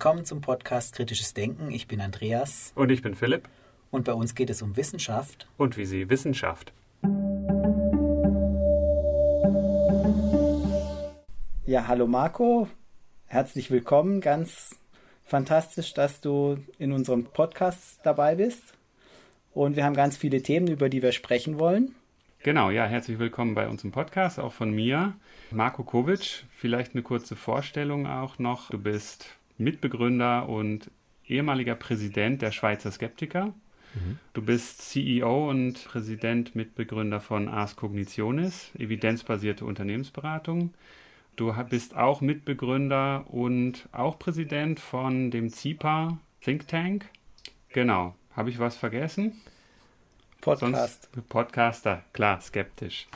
Willkommen zum Podcast Kritisches Denken. Ich bin Andreas. Und ich bin Philipp. Und bei uns geht es um Wissenschaft. Und wie sie Wissenschaft. Ja, hallo Marco. Herzlich willkommen. Ganz fantastisch, dass du in unserem Podcast dabei bist. Und wir haben ganz viele Themen, über die wir sprechen wollen. Genau, ja, herzlich willkommen bei uns im Podcast, auch von mir. Marco Kovic, vielleicht eine kurze Vorstellung auch noch. Du bist Mitbegründer und ehemaliger Präsident der Schweizer Skeptiker. Mhm. Du bist CEO und Präsident, Mitbegründer von Ars Cognitionis, evidenzbasierte Unternehmensberatung. Du bist auch Mitbegründer und auch Präsident von dem ZIPA Think Tank. Genau. Habe ich was vergessen? Podcast. Sonst Podcaster, klar, skeptisch.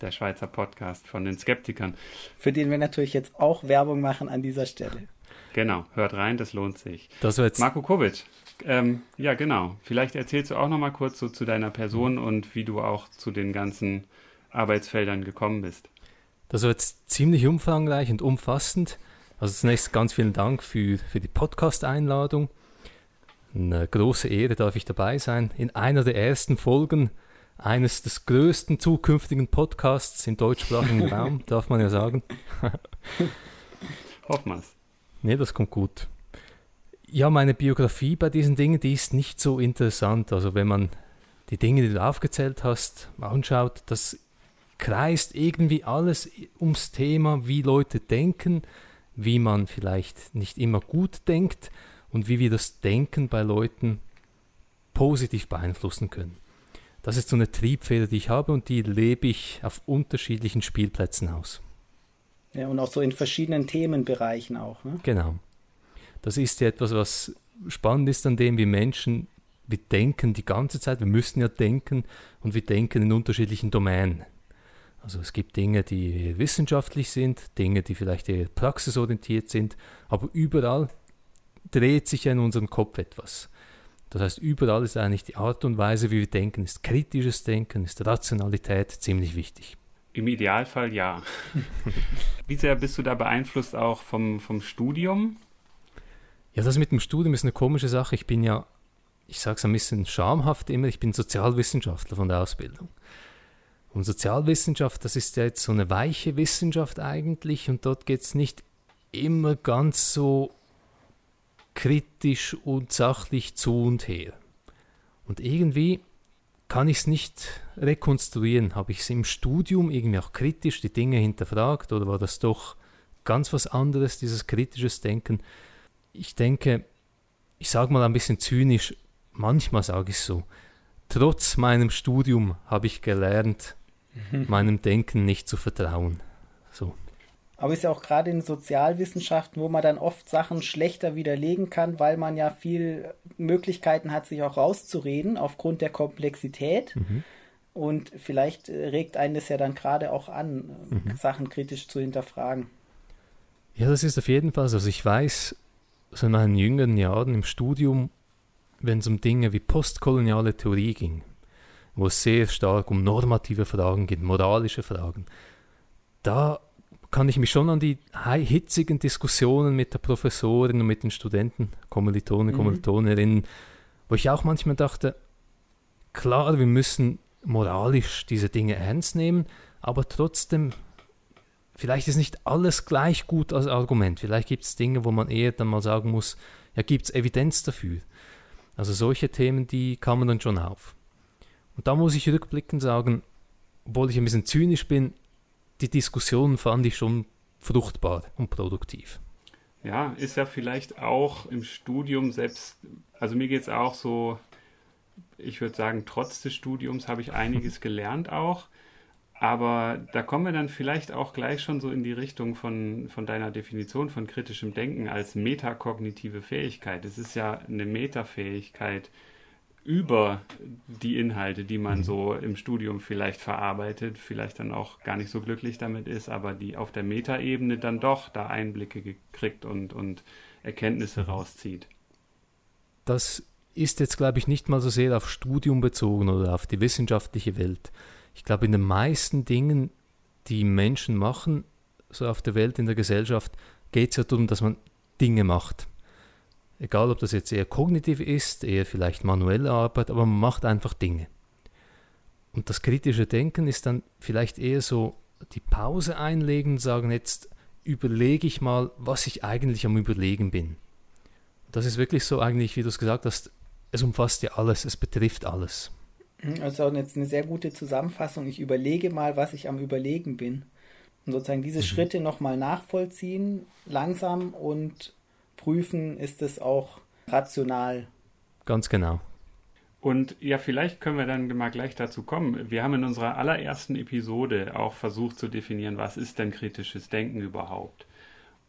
Der Schweizer Podcast von den Skeptikern. Für den wir natürlich jetzt auch Werbung machen an dieser Stelle. Genau, hört rein, das lohnt sich. Das jetzt Marco Kovic, ähm, ja genau. Vielleicht erzählst du auch noch mal kurz so zu deiner Person und wie du auch zu den ganzen Arbeitsfeldern gekommen bist. Das war jetzt ziemlich umfangreich und umfassend. Also zunächst ganz vielen Dank für, für die Podcast-Einladung. Eine große Ehre darf ich dabei sein. In einer der ersten Folgen eines des größten zukünftigen Podcasts im deutschsprachigen Raum, darf man ja sagen. Hoffen wir's. Nee, das kommt gut. Ja, meine Biografie bei diesen Dingen, die ist nicht so interessant. Also wenn man die Dinge, die du aufgezählt hast, anschaut, das kreist irgendwie alles ums Thema, wie Leute denken, wie man vielleicht nicht immer gut denkt und wie wir das Denken bei Leuten positiv beeinflussen können. Das ist so eine Triebfeder, die ich habe und die lebe ich auf unterschiedlichen Spielplätzen aus. Ja, und auch so in verschiedenen Themenbereichen auch. Ne? Genau. Das ist ja etwas, was spannend ist an dem, wie Menschen, wir denken die ganze Zeit, wir müssen ja denken und wir denken in unterschiedlichen Domänen. Also es gibt Dinge, die wissenschaftlich sind, Dinge, die vielleicht eher praxisorientiert sind, aber überall dreht sich ja in unserem Kopf etwas. Das heißt, überall ist eigentlich die Art und Weise, wie wir denken, ist kritisches Denken, ist Rationalität ziemlich wichtig. Im Idealfall ja. Wie sehr bist du da beeinflusst auch vom, vom Studium? Ja, das mit dem Studium ist eine komische Sache. Ich bin ja, ich sage es ein bisschen schamhaft immer, ich bin Sozialwissenschaftler von der Ausbildung. Und Sozialwissenschaft, das ist ja jetzt so eine weiche Wissenschaft eigentlich und dort geht es nicht immer ganz so kritisch und sachlich zu und her. Und irgendwie kann ich es nicht rekonstruieren. Habe ich es im Studium irgendwie auch kritisch die Dinge hinterfragt oder war das doch ganz was anderes, dieses kritisches Denken? Ich denke, ich sage mal ein bisschen zynisch, manchmal sage ich so, trotz meinem Studium habe ich gelernt, meinem Denken nicht zu vertrauen. So. Aber ist ja auch gerade in Sozialwissenschaften, wo man dann oft Sachen schlechter widerlegen kann, weil man ja viel Möglichkeiten hat, sich auch rauszureden aufgrund der Komplexität. Mhm. Und vielleicht regt einen das ja dann gerade auch an, mhm. Sachen kritisch zu hinterfragen. Ja, das ist auf jeden Fall so. Also ich weiß, so in meinen jüngeren Jahren im Studium, wenn es um Dinge wie postkoloniale Theorie ging, wo es sehr stark um normative Fragen geht, moralische Fragen, da kann ich mich schon an die hitzigen Diskussionen mit der Professorin und mit den Studenten, Kommilitonen, mhm. Kommilitonerinnen, wo ich auch manchmal dachte, klar, wir müssen moralisch diese Dinge ernst nehmen, aber trotzdem, vielleicht ist nicht alles gleich gut als Argument. Vielleicht gibt es Dinge, wo man eher dann mal sagen muss, ja, gibt es Evidenz dafür. Also solche Themen, die kamen dann schon auf. Und da muss ich rückblickend sagen, obwohl ich ein bisschen zynisch bin, die Diskussion fand ich schon fruchtbar und produktiv. Ja, ist ja vielleicht auch im Studium selbst, also mir geht es auch so, ich würde sagen, trotz des Studiums habe ich einiges gelernt auch. Aber da kommen wir dann vielleicht auch gleich schon so in die Richtung von, von deiner Definition von kritischem Denken als metakognitive Fähigkeit. Es ist ja eine Metafähigkeit, über die Inhalte, die man so im Studium vielleicht verarbeitet, vielleicht dann auch gar nicht so glücklich damit ist, aber die auf der Metaebene dann doch da Einblicke gekriegt und, und Erkenntnisse mhm. rauszieht. Das ist jetzt, glaube ich, nicht mal so sehr auf Studium bezogen oder auf die wissenschaftliche Welt. Ich glaube, in den meisten Dingen, die Menschen machen, so auf der Welt, in der Gesellschaft, geht es ja darum, dass man Dinge macht. Egal, ob das jetzt eher kognitiv ist, eher vielleicht manuelle Arbeit, aber man macht einfach Dinge. Und das kritische Denken ist dann vielleicht eher so die Pause einlegen und sagen, jetzt überlege ich mal, was ich eigentlich am Überlegen bin. Das ist wirklich so eigentlich, wie du es gesagt hast, es umfasst ja alles, es betrifft alles. Also jetzt eine sehr gute Zusammenfassung. Ich überlege mal, was ich am Überlegen bin. Und sozusagen diese mhm. Schritte nochmal nachvollziehen, langsam und prüfen, ist es auch rational. Ganz genau. Und ja, vielleicht können wir dann mal gleich dazu kommen. Wir haben in unserer allerersten Episode auch versucht zu definieren, was ist denn kritisches Denken überhaupt?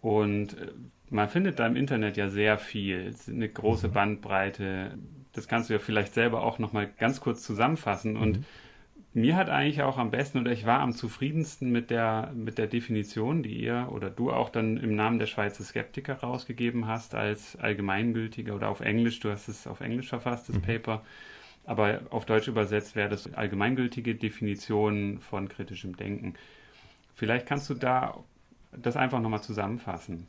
Und äh, man findet da im Internet ja sehr viel, eine große mhm. Bandbreite. Das kannst du ja vielleicht selber auch nochmal ganz kurz zusammenfassen. Und mhm. Mir hat eigentlich auch am besten oder ich war am zufriedensten mit der, mit der Definition, die ihr oder du auch dann im Namen der Schweizer Skeptiker rausgegeben hast als allgemeingültiger oder auf Englisch, du hast es auf Englisch verfasst, das mhm. Paper. Aber auf Deutsch übersetzt wäre das allgemeingültige Definition von kritischem Denken. Vielleicht kannst du da das einfach nochmal zusammenfassen.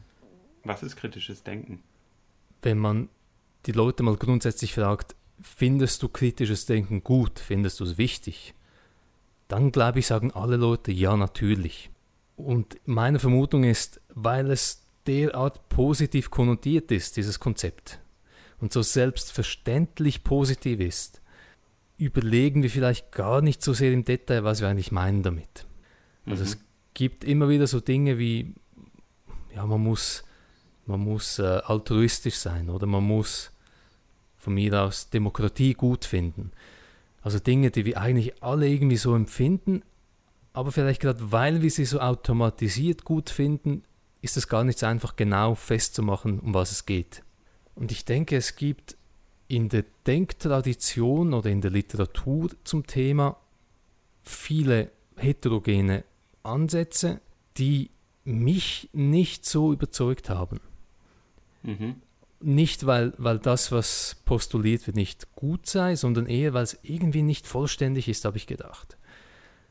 Was ist kritisches Denken? Wenn man die Leute mal grundsätzlich fragt, findest du kritisches Denken gut, findest du es wichtig, dann glaube ich, sagen alle Leute ja natürlich. Und meine Vermutung ist, weil es derart positiv konnotiert ist, dieses Konzept, und so selbstverständlich positiv ist, überlegen wir vielleicht gar nicht so sehr im Detail, was wir eigentlich meinen damit. Also mhm. es gibt immer wieder so Dinge wie, ja, man muss, man muss äh, altruistisch sein oder man muss von mir aus Demokratie gut finden. Also Dinge, die wir eigentlich alle irgendwie so empfinden, aber vielleicht gerade weil wir sie so automatisiert gut finden, ist es gar nicht so einfach genau festzumachen, um was es geht. Und ich denke, es gibt in der Denktradition oder in der Literatur zum Thema viele heterogene Ansätze, die mich nicht so überzeugt haben. Mhm. Nicht, weil, weil das, was postuliert wird, nicht gut sei, sondern eher, weil es irgendwie nicht vollständig ist, habe ich gedacht.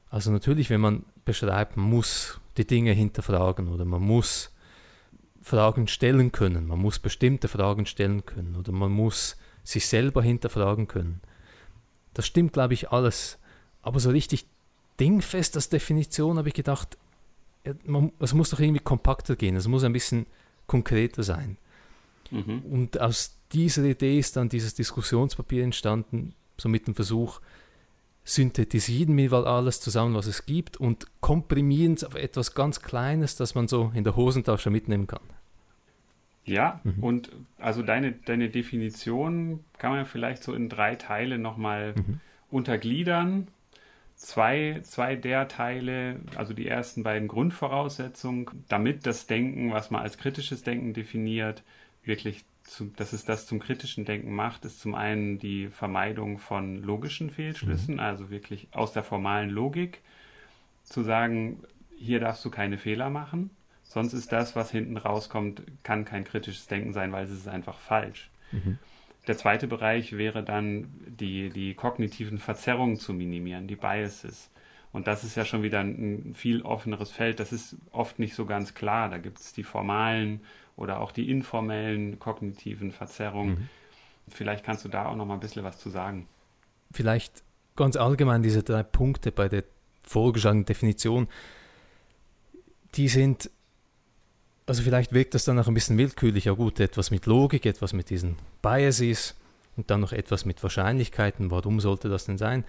Also natürlich, wenn man beschreibt, man muss die Dinge hinterfragen oder man muss Fragen stellen können, man muss bestimmte Fragen stellen können oder man muss sich selber hinterfragen können. Das stimmt, glaube ich, alles. Aber so richtig dingfest als Definition habe ich gedacht, es muss doch irgendwie kompakter gehen, es muss ein bisschen konkreter sein. Mhm. Und aus dieser Idee ist dann dieses Diskussionspapier entstanden, so mit dem Versuch, synthetisieren wir mal alles zusammen, was es gibt und komprimieren es auf etwas ganz Kleines, das man so in der Hosentasche mitnehmen kann. Ja, mhm. und also deine, deine Definition kann man vielleicht so in drei Teile nochmal mhm. untergliedern. Zwei, zwei der Teile, also die ersten beiden Grundvoraussetzungen, damit das Denken, was man als kritisches Denken definiert, wirklich, zu, dass es das zum kritischen Denken macht, ist zum einen die Vermeidung von logischen Fehlschlüssen, mhm. also wirklich aus der formalen Logik zu sagen, hier darfst du keine Fehler machen Sonst ist das, was hinten rauskommt, kann kein kritisches Denken sein, weil es ist einfach falsch. Mhm. Der zweite Bereich wäre dann, die, die kognitiven Verzerrungen zu minimieren, die Biases. Und das ist ja schon wieder ein, ein viel offeneres Feld. Das ist oft nicht so ganz klar. Da gibt es die formalen oder auch die informellen kognitiven Verzerrungen. Mhm. Vielleicht kannst du da auch noch mal ein bisschen was zu sagen. Vielleicht ganz allgemein diese drei Punkte bei der vorgeschlagenen Definition. Die sind also vielleicht wirkt das dann auch ein bisschen willkürlich, ja gut, etwas mit Logik, etwas mit diesen Biases und dann noch etwas mit Wahrscheinlichkeiten, warum sollte das denn sein?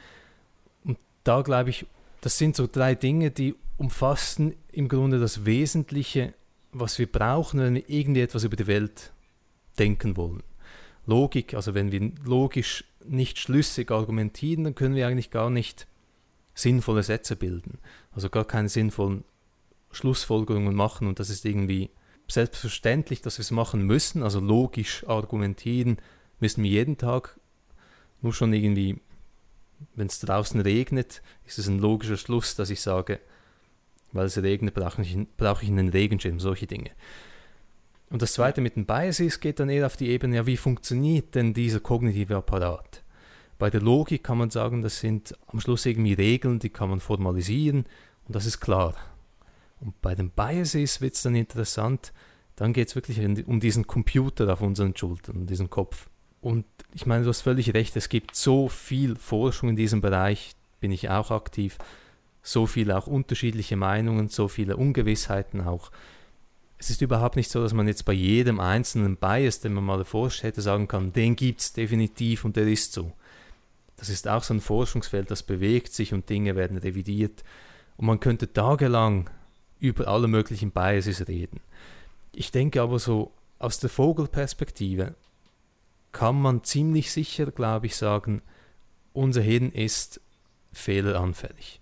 Und da glaube ich, das sind so drei Dinge, die umfassen im Grunde das Wesentliche, was wir brauchen, wenn wir irgendwie etwas über die Welt denken wollen. Logik, also wenn wir logisch nicht schlüssig argumentieren, dann können wir eigentlich gar nicht sinnvolle Sätze bilden, also gar keine sinnvollen Schlussfolgerungen machen und das ist irgendwie selbstverständlich, dass wir es machen müssen, also logisch argumentieren müssen wir jeden Tag. Nur schon irgendwie, wenn es draußen regnet, ist es ein logischer Schluss, dass ich sage, weil es regnet, brauche ich, brauche ich einen Regenschirm, solche Dinge. Und das zweite mit den Biases geht dann eher auf die Ebene, ja, wie funktioniert denn dieser kognitive Apparat? Bei der Logik kann man sagen, das sind am Schluss irgendwie Regeln, die kann man formalisieren und das ist klar. Und bei den Biases wird es dann interessant, dann geht es wirklich um diesen Computer auf unseren Schultern, um diesen Kopf. Und ich meine, du hast völlig recht, es gibt so viel Forschung in diesem Bereich, bin ich auch aktiv, so viele auch unterschiedliche Meinungen, so viele Ungewissheiten auch. Es ist überhaupt nicht so, dass man jetzt bei jedem einzelnen Bias, den man mal erforscht hätte, sagen kann, den gibt es definitiv und der ist so. Das ist auch so ein Forschungsfeld, das bewegt sich und Dinge werden revidiert. Und man könnte tagelang über alle möglichen Biases reden. Ich denke aber so aus der Vogelperspektive kann man ziemlich sicher, glaube ich, sagen, unser Hirn ist fehleranfällig.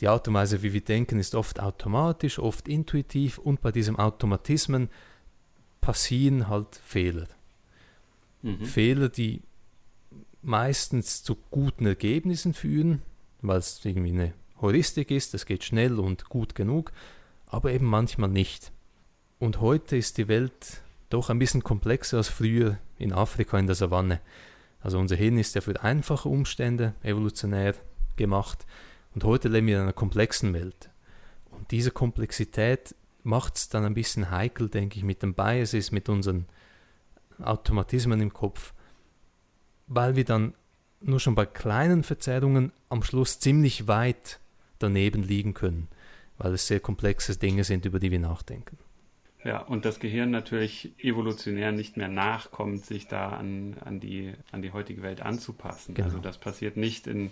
Die Art und Weise, wie wir denken, ist oft automatisch, oft intuitiv und bei diesem Automatismen passieren halt Fehler. Mhm. Fehler, die meistens zu guten Ergebnissen führen, weil es irgendwie eine Heuristik ist, es geht schnell und gut genug, aber eben manchmal nicht. Und heute ist die Welt doch ein bisschen komplexer als früher in Afrika in der Savanne. Also unser Hirn ist ja für einfache Umstände evolutionär gemacht und heute leben wir in einer komplexen Welt. Und diese Komplexität macht es dann ein bisschen heikel, denke ich, mit den Biases, mit unseren Automatismen im Kopf, weil wir dann nur schon bei kleinen Verzerrungen am Schluss ziemlich weit daneben liegen können, weil es sehr komplexe Dinge sind, über die wir nachdenken. Ja, und das Gehirn natürlich evolutionär nicht mehr nachkommt, sich da an, an, die, an die heutige Welt anzupassen. Genau. Also das passiert nicht in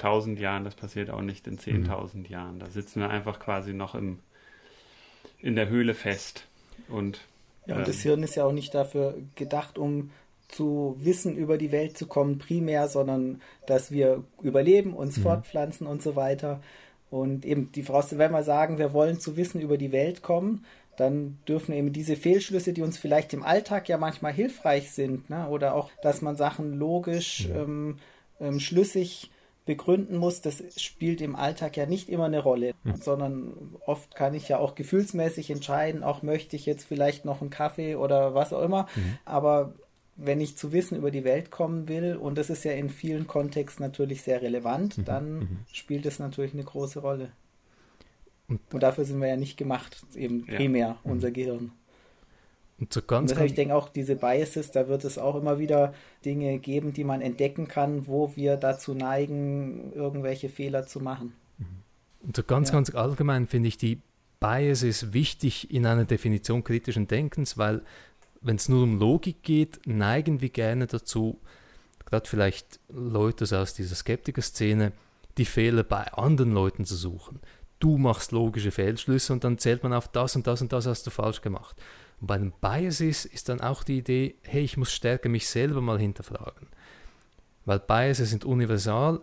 tausend Jahren, das passiert auch nicht in zehntausend mhm. Jahren. Da sitzen wir einfach quasi noch im, in der Höhle fest. Und, ja, und ähm, das Hirn ist ja auch nicht dafür gedacht, um zu Wissen über die Welt zu kommen, primär, sondern dass wir überleben, uns mhm. fortpflanzen und so weiter. Und eben die Frau, wenn wir sagen, wir wollen zu Wissen über die Welt kommen, dann dürfen eben diese Fehlschlüsse, die uns vielleicht im Alltag ja manchmal hilfreich sind, ne, oder auch, dass man Sachen logisch, ja. ähm, ähm, schlüssig begründen muss, das spielt im Alltag ja nicht immer eine Rolle, mhm. sondern oft kann ich ja auch gefühlsmäßig entscheiden, auch möchte ich jetzt vielleicht noch einen Kaffee oder was auch immer, mhm. aber wenn ich zu Wissen über die Welt kommen will, und das ist ja in vielen Kontexten natürlich sehr relevant, mhm. dann mhm. spielt es natürlich eine große Rolle. Und, und, dafür sind wir ja nicht gemacht, eben primär ja. Mhm. unser Gehirn. Und so ganz. Und deshalb, ich denke auch, diese Biases, da wird es auch immer wieder Dinge geben, die man entdecken kann, wo wir dazu neigen, irgendwelche Fehler zu machen. Mhm. Und so ganz, ja. ganz allgemein finde ich die Biases wichtig in einer Definition kritischen Denkens, weil wenn es nur um Logik geht, neigen wir gerne dazu, gerade vielleicht Leute aus dieser Skeptiker-Szene, die Fehler bei anderen Leuten zu suchen. Du machst logische Fehlschlüsse und dann zählt man auf das und das und das hast du falsch gemacht. Und bei den Biases ist dann auch die Idee, hey, ich muss stärker mich selber mal hinterfragen. Weil Biases sind universal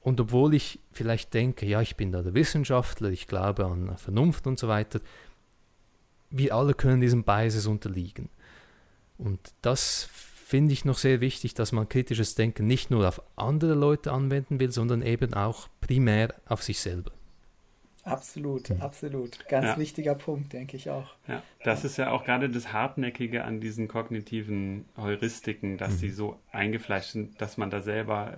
und obwohl ich vielleicht denke, ja, ich bin da der Wissenschaftler, ich glaube an Vernunft und so weiter, wir alle können diesen Biases unterliegen. Und das finde ich noch sehr wichtig, dass man kritisches Denken nicht nur auf andere Leute anwenden will, sondern eben auch primär auf sich selber. Absolut, absolut. Ganz ja. wichtiger Punkt, denke ich auch. Ja, das ist ja auch gerade das Hartnäckige an diesen kognitiven Heuristiken, dass mhm. sie so eingefleischt sind, dass man da selber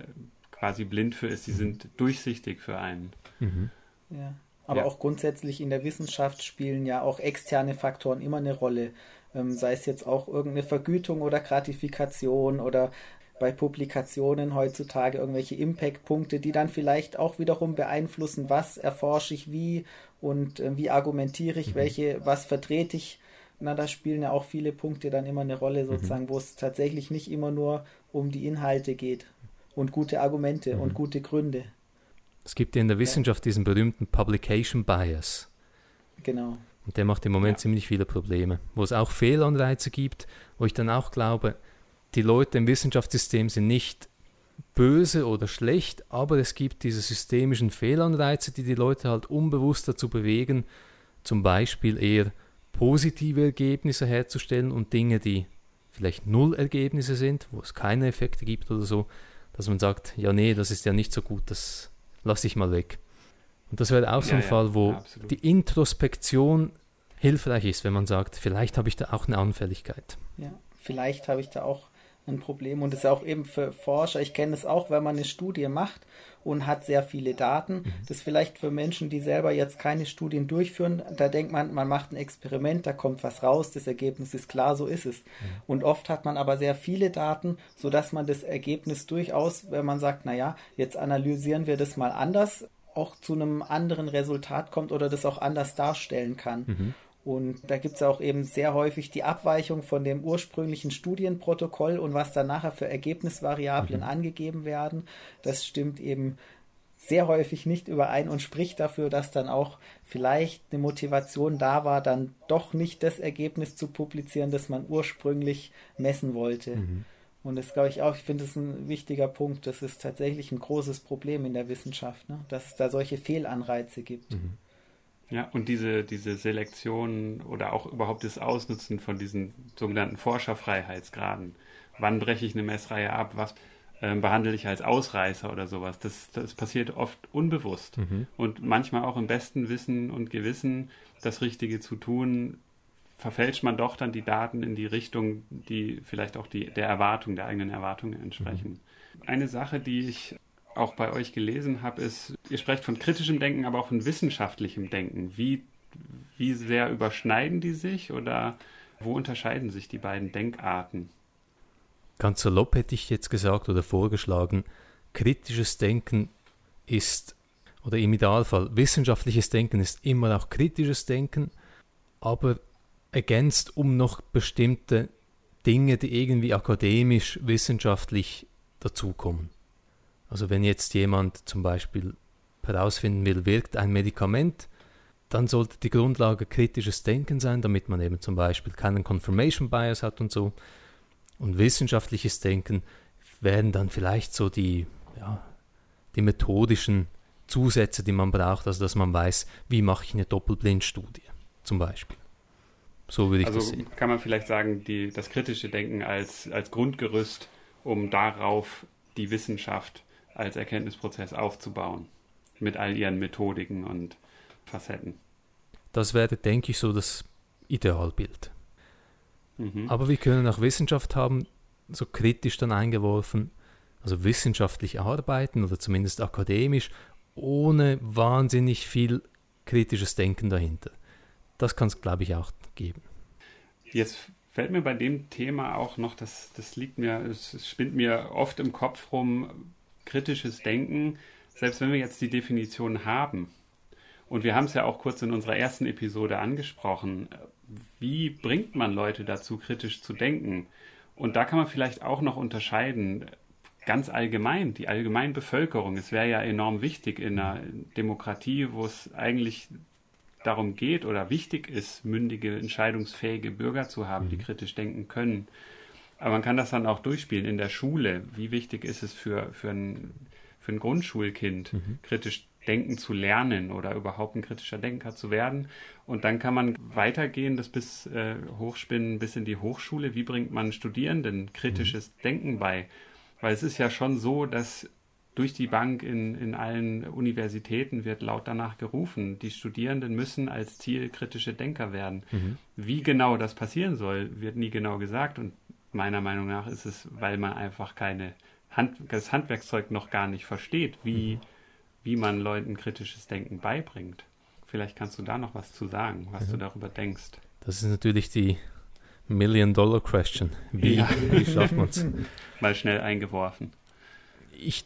quasi blind für ist. Sie mhm. sind durchsichtig für einen. Mhm. Ja. Aber ja. auch grundsätzlich in der Wissenschaft spielen ja auch externe Faktoren immer eine Rolle. Ähm, sei es jetzt auch irgendeine Vergütung oder Gratifikation oder bei Publikationen heutzutage irgendwelche Impact-Punkte, die dann vielleicht auch wiederum beeinflussen, was erforsche ich wie und äh, wie argumentiere ich, mhm. welche, was vertrete ich. Na, da spielen ja auch viele Punkte dann immer eine Rolle, mhm. sozusagen, mhm. wo es tatsächlich nicht immer nur um die Inhalte geht und gute Argumente mhm. und gute Gründe. Es gibt ja in der Wissenschaft ja. diesen berühmten Publication Bias. Genau. Und der macht im Moment ja. ziemlich viele Probleme. Wo es auch Fehlanreize gibt, wo ich dann auch glaube, die Leute im Wissenschaftssystem sind nicht böse oder schlecht, aber es gibt diese systemischen Fehlanreize, die die Leute halt unbewusst dazu bewegen, zum Beispiel eher positive Ergebnisse herzustellen und Dinge, die vielleicht Null-Ergebnisse sind, wo es keine Effekte gibt oder so, dass man sagt, ja nee, das ist ja nicht so gut, das lasse ich mal weg. Und das wäre auch so ein ja, Fall, wo ja, die Introspektion hilfreich ist, wenn man sagt, vielleicht habe ich da auch eine Anfälligkeit. Ja, vielleicht habe ich da auch ein Problem und ist auch eben für Forscher, ich kenne es auch, wenn man eine Studie macht und hat sehr viele Daten, mhm. das vielleicht für Menschen, die selber jetzt keine Studien durchführen, da denkt man, man macht ein Experiment, da kommt was raus, das Ergebnis ist klar, so ist es. Und oft hat man aber sehr viele Daten, sodass man das Ergebnis durchaus, wenn man sagt, naja, jetzt analysieren wir das mal anders, auch zu einem anderen Resultat kommt oder das auch anders darstellen kann. Mhm. Und da gibt es auch eben sehr häufig die Abweichung von dem ursprünglichen Studienprotokoll und was dann nachher für Ergebnisvariablen mhm. angegeben werden. Das stimmt eben sehr häufig nicht überein und spricht dafür, dass dann auch vielleicht eine Motivation da war, dann doch nicht das Ergebnis zu publizieren, das man ursprünglich messen wollte. Mhm. Und das glaube ich auch, ich finde es ein wichtiger Punkt. Das ist tatsächlich ein großes Problem in der Wissenschaft, ne? dass es da solche Fehlanreize gibt. Mhm. Ja, und diese, diese Selektion oder auch überhaupt das Ausnutzen von diesen sogenannten Forscherfreiheitsgraden. Wann breche ich eine Messreihe ab? Was äh, behandle ich als Ausreißer oder sowas? Das, das passiert oft unbewusst. Mhm. Und manchmal auch im besten Wissen und Gewissen, das Richtige zu tun, verfälscht man doch dann die Daten in die Richtung, die vielleicht auch die, der Erwartung, der eigenen Erwartungen entsprechen. Mhm. Eine Sache, die ich auch bei euch gelesen habe, ist, ihr sprecht von kritischem Denken, aber auch von wissenschaftlichem Denken. Wie, wie sehr überschneiden die sich oder wo unterscheiden sich die beiden Denkarten? Ganz salopp hätte ich jetzt gesagt oder vorgeschlagen, kritisches Denken ist, oder im Idealfall, wissenschaftliches Denken ist immer auch kritisches Denken, aber ergänzt um noch bestimmte Dinge, die irgendwie akademisch, wissenschaftlich dazukommen. Also wenn jetzt jemand zum Beispiel herausfinden will, wirkt ein Medikament, dann sollte die Grundlage kritisches Denken sein, damit man eben zum Beispiel keinen Confirmation Bias hat und so. Und wissenschaftliches Denken wären dann vielleicht so die, ja, die methodischen Zusätze, die man braucht, also dass man weiß, wie mache ich eine Doppelblindstudie zum Beispiel. So würde ich also das sehen. kann man vielleicht sagen, die, das kritische Denken als, als Grundgerüst, um darauf die Wissenschaft als Erkenntnisprozess aufzubauen. Mit all ihren Methodiken und Facetten. Das wäre, denke ich, so das Idealbild. Mhm. Aber wir können auch Wissenschaft haben, so kritisch dann eingeworfen, also wissenschaftlich arbeiten oder zumindest akademisch, ohne wahnsinnig viel kritisches Denken dahinter. Das kann es, glaube ich, auch geben. Jetzt fällt mir bei dem Thema auch noch, das, das liegt mir, es spinnt mir oft im Kopf rum, kritisches Denken, selbst wenn wir jetzt die Definition haben. Und wir haben es ja auch kurz in unserer ersten Episode angesprochen. Wie bringt man Leute dazu, kritisch zu denken? Und da kann man vielleicht auch noch unterscheiden, ganz allgemein, die Allgemeinbevölkerung. Es wäre ja enorm wichtig in einer Demokratie, wo es eigentlich darum geht oder wichtig ist, mündige, entscheidungsfähige Bürger zu haben, die mhm. kritisch denken können. Aber man kann das dann auch durchspielen in der Schule. Wie wichtig ist es für, für, ein, für ein Grundschulkind, mhm. kritisch denken zu lernen oder überhaupt ein kritischer Denker zu werden? Und dann kann man weitergehen, das bis äh, hochspinnen, bis in die Hochschule. Wie bringt man Studierenden kritisches mhm. Denken bei? Weil es ist ja schon so, dass durch die Bank in, in allen Universitäten wird laut danach gerufen, die Studierenden müssen als Ziel kritische Denker werden. Mhm. Wie genau das passieren soll, wird nie genau gesagt und meiner Meinung nach ist es, weil man einfach keine Hand, das Handwerkszeug noch gar nicht versteht, wie, mhm. wie man Leuten kritisches Denken beibringt. Vielleicht kannst du da noch was zu sagen, was mhm. du darüber denkst. Das ist natürlich die Million-Dollar-Question. Wie, ja. wie schafft man es? Mal schnell eingeworfen. Ich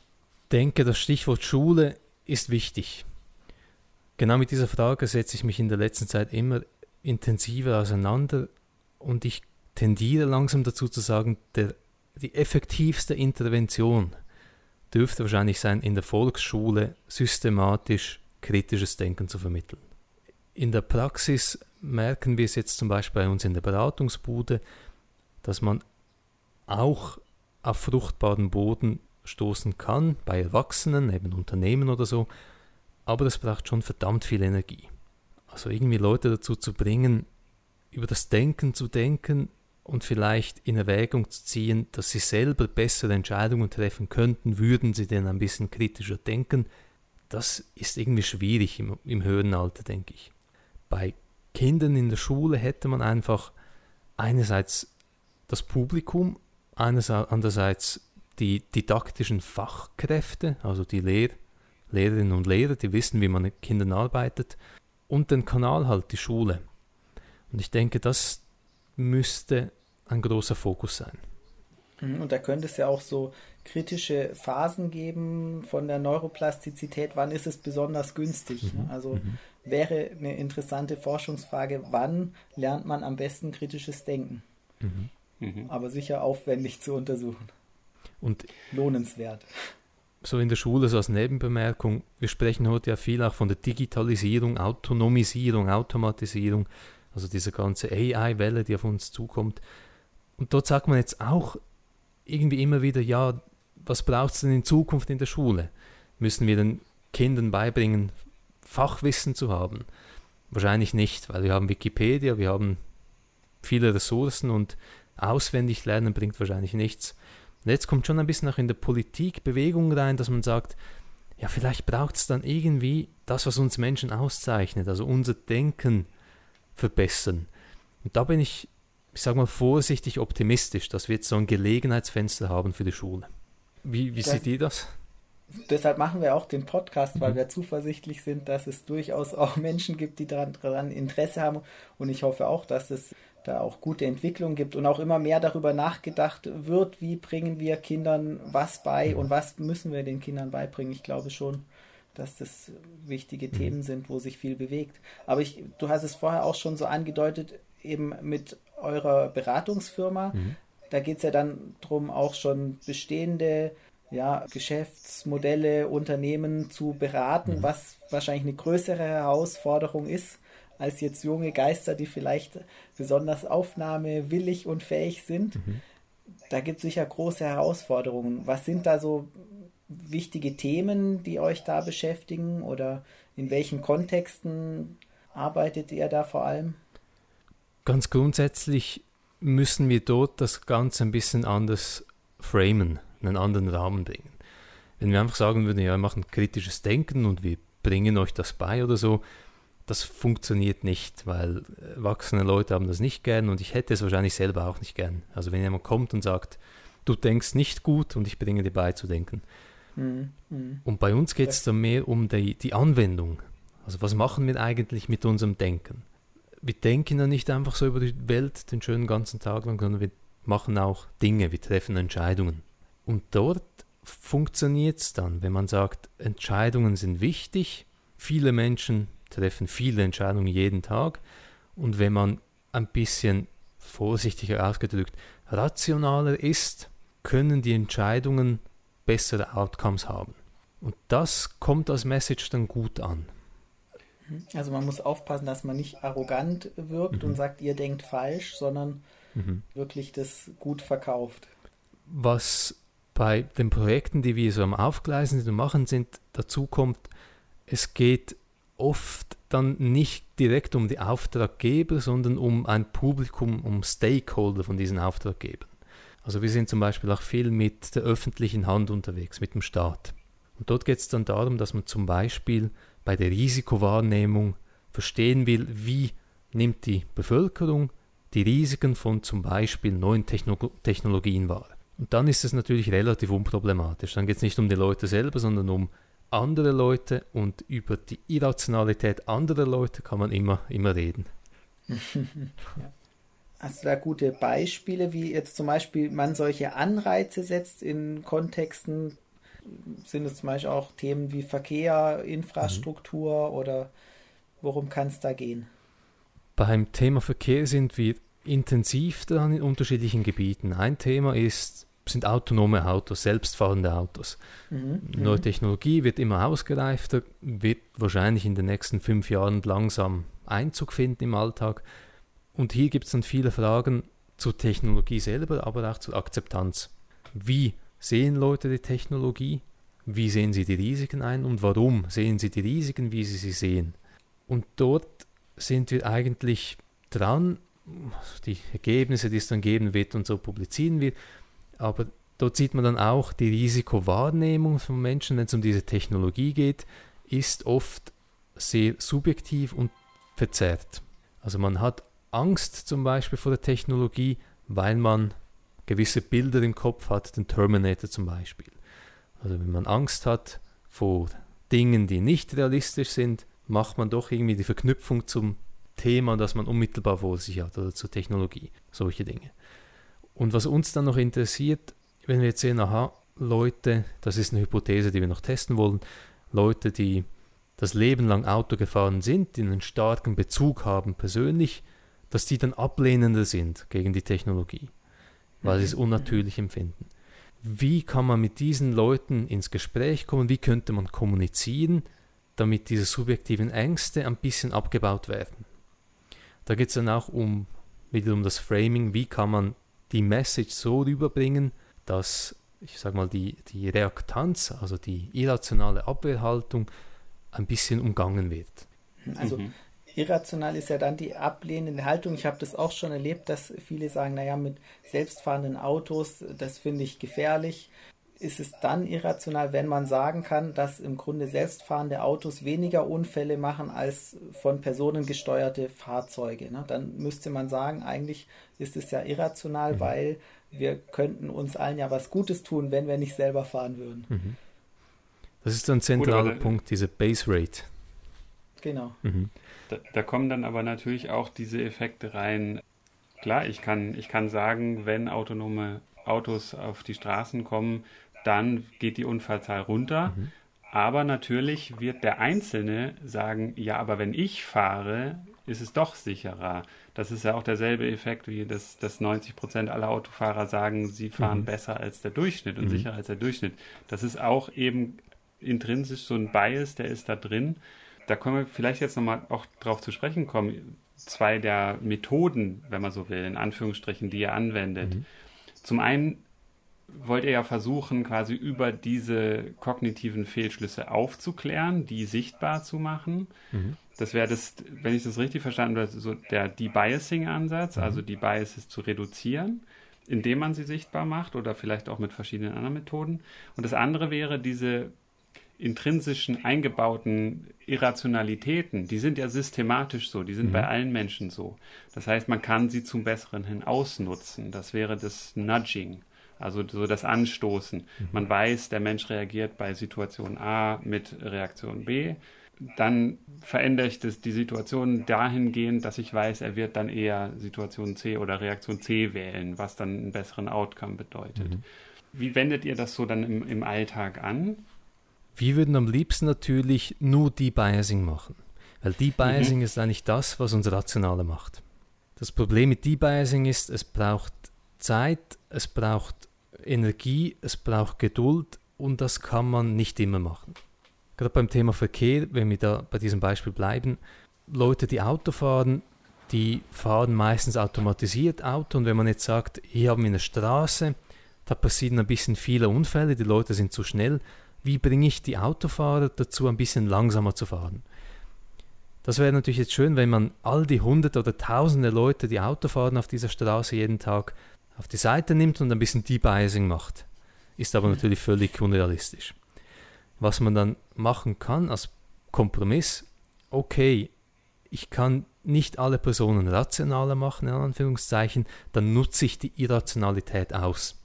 denke, das Stichwort Schule ist wichtig. Genau mit dieser Frage setze ich mich in der letzten Zeit immer intensiver auseinander und ich tendiere langsam dazu zu sagen, der, die effektivste Intervention dürfte wahrscheinlich sein, in der Volksschule systematisch kritisches Denken zu vermitteln. In der Praxis merken wir es jetzt zum Beispiel bei uns in der Beratungsbude, dass man auch auf fruchtbaren Boden stoßen kann, bei Erwachsenen, eben Unternehmen oder so, aber das braucht schon verdammt viel Energie. Also irgendwie Leute dazu zu bringen, über das Denken zu denken und vielleicht in Erwägung zu ziehen, dass sie selber bessere Entscheidungen treffen könnten, würden sie denn ein bisschen kritischer denken, das ist irgendwie schwierig im, im höheren Alter, denke ich. Bei Kindern in der Schule hätte man einfach einerseits das Publikum Einerseits die didaktischen Fachkräfte, also die Lehr Lehrerinnen und Lehrer, die wissen, wie man mit Kindern arbeitet, und den Kanal halt, die Schule. Und ich denke, das müsste ein großer Fokus sein. Mhm, und da könnte es ja auch so kritische Phasen geben von der Neuroplastizität. Wann ist es besonders günstig? Mhm. Also mhm. wäre eine interessante Forschungsfrage, wann lernt man am besten kritisches Denken? Mhm. mhm. Aber sicher aufwendig zu untersuchen. Und lohnenswert. So in der Schule, so als Nebenbemerkung, wir sprechen heute ja viel auch von der Digitalisierung, Autonomisierung, Automatisierung, also diese ganze AI-Welle, die auf uns zukommt. Und dort sagt man jetzt auch irgendwie immer wieder, ja, was braucht es denn in Zukunft in der Schule? Müssen wir den Kindern beibringen, Fachwissen zu haben? Wahrscheinlich nicht, weil wir haben Wikipedia, wir haben viele Ressourcen und auswendig lernen bringt wahrscheinlich nichts. Und jetzt kommt schon ein bisschen auch in der Politik Bewegung rein, dass man sagt, ja, vielleicht braucht es dann irgendwie das, was uns Menschen auszeichnet, also unser Denken verbessern. Und da bin ich, ich sage mal, vorsichtig optimistisch, dass wir jetzt so ein Gelegenheitsfenster haben für die Schule. Wie, wie das, seht ihr das? Deshalb machen wir auch den Podcast, weil mhm. wir zuversichtlich sind, dass es durchaus auch Menschen gibt, die daran, daran Interesse haben. Und ich hoffe auch, dass es da auch gute Entwicklung gibt und auch immer mehr darüber nachgedacht wird, wie bringen wir Kindern was bei und was müssen wir den Kindern beibringen. Ich glaube schon, dass das wichtige mhm. Themen sind, wo sich viel bewegt. Aber ich, du hast es vorher auch schon so angedeutet, eben mit eurer Beratungsfirma. Mhm. Da geht es ja dann darum, auch schon bestehende ja, Geschäftsmodelle, Unternehmen zu beraten, mhm. was wahrscheinlich eine größere Herausforderung ist als jetzt junge Geister, die vielleicht besonders aufnahmewillig und fähig sind. Mhm. Da gibt es sicher große Herausforderungen. Was sind da so wichtige Themen, die euch da beschäftigen oder in welchen Kontexten arbeitet ihr da vor allem? Ganz grundsätzlich müssen wir dort das Ganze ein bisschen anders framen, einen anderen Rahmen bringen. Wenn wir einfach sagen würden, ja, wir machen kritisches Denken und wir bringen euch das bei oder so, das funktioniert nicht, weil erwachsene Leute haben das nicht gern und ich hätte es wahrscheinlich selber auch nicht gern. Also wenn jemand kommt und sagt, du denkst nicht gut und ich bringe dir bei zu denken. Mhm. Mhm. Und bei uns geht es dann mehr um die, die Anwendung. Also was machen wir eigentlich mit unserem Denken? Wir denken ja nicht einfach so über die Welt den schönen ganzen Tag lang, sondern wir machen auch Dinge, wir treffen Entscheidungen. Und dort funktioniert es dann, wenn man sagt, Entscheidungen sind wichtig, viele Menschen treffen viele Entscheidungen jeden Tag. Und wenn man ein bisschen vorsichtiger ausgedrückt rationaler ist, können die Entscheidungen bessere Outcomes haben. Und das kommt als Message dann gut an. Also man muss aufpassen, dass man nicht arrogant wirkt mhm. und sagt, ihr denkt falsch, sondern mhm. wirklich das gut verkauft. Was bei den Projekten, die wir so am Aufgleisen sind und machen sind, dazu kommt, es geht oft dann nicht direkt um die Auftraggeber, sondern um ein Publikum, um Stakeholder von diesen Auftraggebern. Also wir sind zum Beispiel auch viel mit der öffentlichen Hand unterwegs, mit dem Staat. Und dort geht es dann darum, dass man zum Beispiel bei der Risikowahrnehmung verstehen will, wie nimmt die Bevölkerung die Risiken von zum Beispiel neuen Techno Technologien wahr. Und dann ist es natürlich relativ unproblematisch. Dann geht es nicht um die Leute selber, sondern um andere Leute und über die Irrationalität anderer Leute kann man immer, immer reden. Hast du da gute Beispiele, wie jetzt zum Beispiel man solche Anreize setzt in Kontexten? Sind es zum Beispiel auch Themen wie Verkehr, Infrastruktur mhm. oder worum kann es da gehen? Beim Thema Verkehr sind wir intensiv dran in unterschiedlichen Gebieten. Ein Thema ist sind autonome Autos, selbstfahrende Autos. Mhm. Neue Technologie wird immer ausgereifter, wird wahrscheinlich in den nächsten fünf Jahren langsam Einzug finden im Alltag. Und hier gibt es dann viele Fragen zur Technologie selber, aber auch zur Akzeptanz. Wie sehen Leute die Technologie? Wie sehen sie die Risiken ein und warum sehen sie die Risiken, wie sie sie sehen? Und dort sind wir eigentlich dran, die Ergebnisse, die es dann geben wird und so publizieren wir, aber dort sieht man dann auch, die Risikowahrnehmung von Menschen, wenn es um diese Technologie geht, ist oft sehr subjektiv und verzerrt. Also man hat Angst zum Beispiel vor der Technologie, weil man gewisse Bilder im Kopf hat, den Terminator zum Beispiel. Also wenn man Angst hat vor Dingen, die nicht realistisch sind, macht man doch irgendwie die Verknüpfung zum Thema, das man unmittelbar vor sich hat oder zur Technologie, solche Dinge. Und was uns dann noch interessiert, wenn wir jetzt sehen, aha, Leute, das ist eine Hypothese, die wir noch testen wollen, Leute, die das Leben lang Auto gefahren sind, die einen starken Bezug haben persönlich, dass die dann ablehnender sind gegen die Technologie, weil sie es mhm. unnatürlich empfinden. Wie kann man mit diesen Leuten ins Gespräch kommen? Wie könnte man kommunizieren, damit diese subjektiven Ängste ein bisschen abgebaut werden? Da geht es dann auch um wieder um das Framing, wie kann man die Message so rüberbringen, dass ich sag mal die, die Reaktanz, also die irrationale Abwehrhaltung ein bisschen umgangen wird. Also mhm. Irrational ist ja dann die ablehnende Haltung. Ich habe das auch schon erlebt, dass viele sagen, naja, mit selbstfahrenden Autos, das finde ich gefährlich. Ist es dann irrational, wenn man sagen kann, dass im Grunde selbstfahrende Autos weniger Unfälle machen als von Personen gesteuerte Fahrzeuge? Ne? Dann müsste man sagen, eigentlich ist es ja irrational, mhm. weil wir könnten uns allen ja was Gutes tun, wenn wir nicht selber fahren würden. Mhm. Das ist ein zentraler Gut, Punkt, diese Base Rate. Genau. Mhm. Da, da, kommen dann aber natürlich auch diese Effekte rein. Klar, ich kann, ich kann sagen, wenn autonome Autos auf die Straßen kommen, dann geht die Unfallzahl runter. Mhm. Aber natürlich wird der Einzelne sagen, ja, aber wenn ich fahre, ist es doch sicherer. Das ist ja auch derselbe Effekt, wie das, dass 90 Prozent aller Autofahrer sagen, sie fahren mhm. besser als der Durchschnitt und mhm. sicherer als der Durchschnitt. Das ist auch eben intrinsisch so ein Bias, der ist da drin. Da können wir vielleicht jetzt nochmal auch drauf zu sprechen kommen. Zwei der Methoden, wenn man so will, in Anführungsstrichen, die ihr anwendet. Mhm. Zum einen wollt ihr ja versuchen, quasi über diese kognitiven Fehlschlüsse aufzuklären, die sichtbar zu machen. Mhm. Das wäre das, wenn ich das richtig verstanden habe, so der Debiasing-Ansatz, mhm. also die Biases zu reduzieren indem man sie sichtbar macht oder vielleicht auch mit verschiedenen anderen Methoden. Und das andere wäre diese intrinsischen eingebauten Irrationalitäten, die sind ja systematisch so, die sind mhm. bei allen Menschen so. Das heißt, man kann sie zum Besseren hin ausnutzen. Das wäre das Nudging, also so das Anstoßen. Mhm. Man weiß, der Mensch reagiert bei Situation A mit Reaktion B. Dann verändere ich das, die Situation dahingehend, dass ich weiß, er wird dann eher Situation C oder Reaktion C wählen, was dann einen besseren Outcome bedeutet. Mhm. Wie wendet ihr das so dann im, im Alltag an? Wir würden am liebsten natürlich nur Debiasing machen, weil Debiasing mhm. ist eigentlich das, was uns rationaler macht. Das Problem mit Debiasing ist, es braucht Zeit, es braucht Energie, es braucht Geduld und das kann man nicht immer machen. Gerade beim Thema Verkehr, wenn wir da bei diesem Beispiel bleiben, Leute, die Auto fahren, die fahren meistens automatisiert Auto und wenn man jetzt sagt, hier haben wir eine Straße, da passieren ein bisschen viele Unfälle, die Leute sind zu schnell, wie bringe ich die Autofahrer dazu, ein bisschen langsamer zu fahren. Das wäre natürlich jetzt schön, wenn man all die hunderte oder tausende Leute, die Auto fahren auf dieser Straße jeden Tag, auf die Seite nimmt und ein bisschen Debiasing macht. Ist aber natürlich völlig unrealistisch. Was man dann machen kann als Kompromiss, okay, ich kann nicht alle Personen rationaler machen, in Anführungszeichen, dann nutze ich die Irrationalität aus